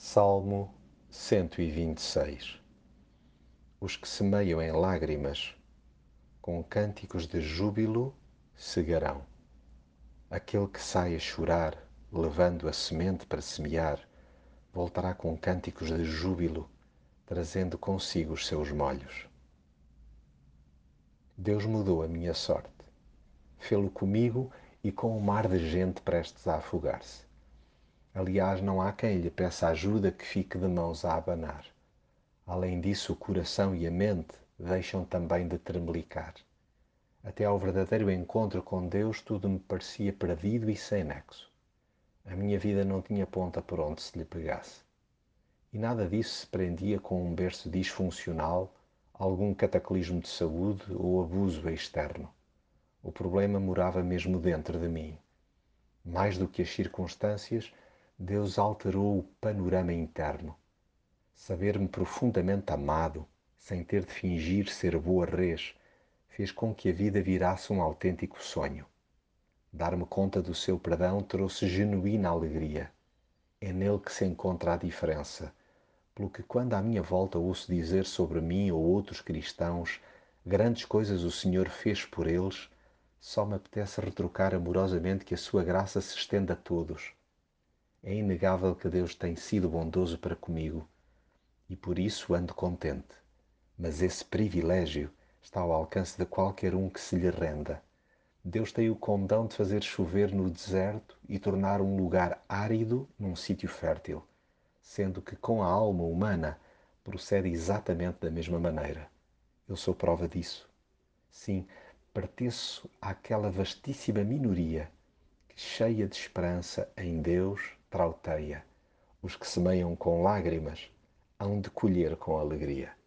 Salmo 126 Os que semeiam em lágrimas, com cânticos de júbilo, cegarão. Aquele que sai a chorar, levando a semente para semear, voltará com cânticos de júbilo, trazendo consigo os seus molhos. Deus mudou a minha sorte. Fê-lo comigo e com um mar de gente prestes a afogar-se. Aliás, não há quem lhe peça ajuda que fique de mãos a abanar. Além disso, o coração e a mente deixam também de tremelicar. Até ao verdadeiro encontro com Deus, tudo me parecia perdido e sem nexo. A minha vida não tinha ponta por onde se lhe pegasse. E nada disso se prendia com um berço disfuncional, algum cataclismo de saúde ou abuso externo. O problema morava mesmo dentro de mim. Mais do que as circunstâncias, Deus alterou o panorama interno. Saber-me profundamente amado, sem ter de fingir ser boa res, fez com que a vida virasse um autêntico sonho. Dar-me conta do seu perdão trouxe genuína alegria. É nele que se encontra a diferença, pelo que quando à minha volta ouço dizer sobre mim ou outros cristãos grandes coisas o Senhor fez por eles, só me apetece retrucar amorosamente que a sua graça se estenda a todos é inegável que Deus tem sido bondoso para comigo e por isso ando contente. Mas esse privilégio está ao alcance de qualquer um que se lhe renda. Deus tem o condão de fazer chover no deserto e tornar um lugar árido num sítio fértil, sendo que com a alma humana procede exatamente da mesma maneira. Eu sou prova disso. Sim, pertenço àquela vastíssima minoria que, cheia de esperança em Deus, trauteia. Os que semeiam com lágrimas hão de colher com alegria.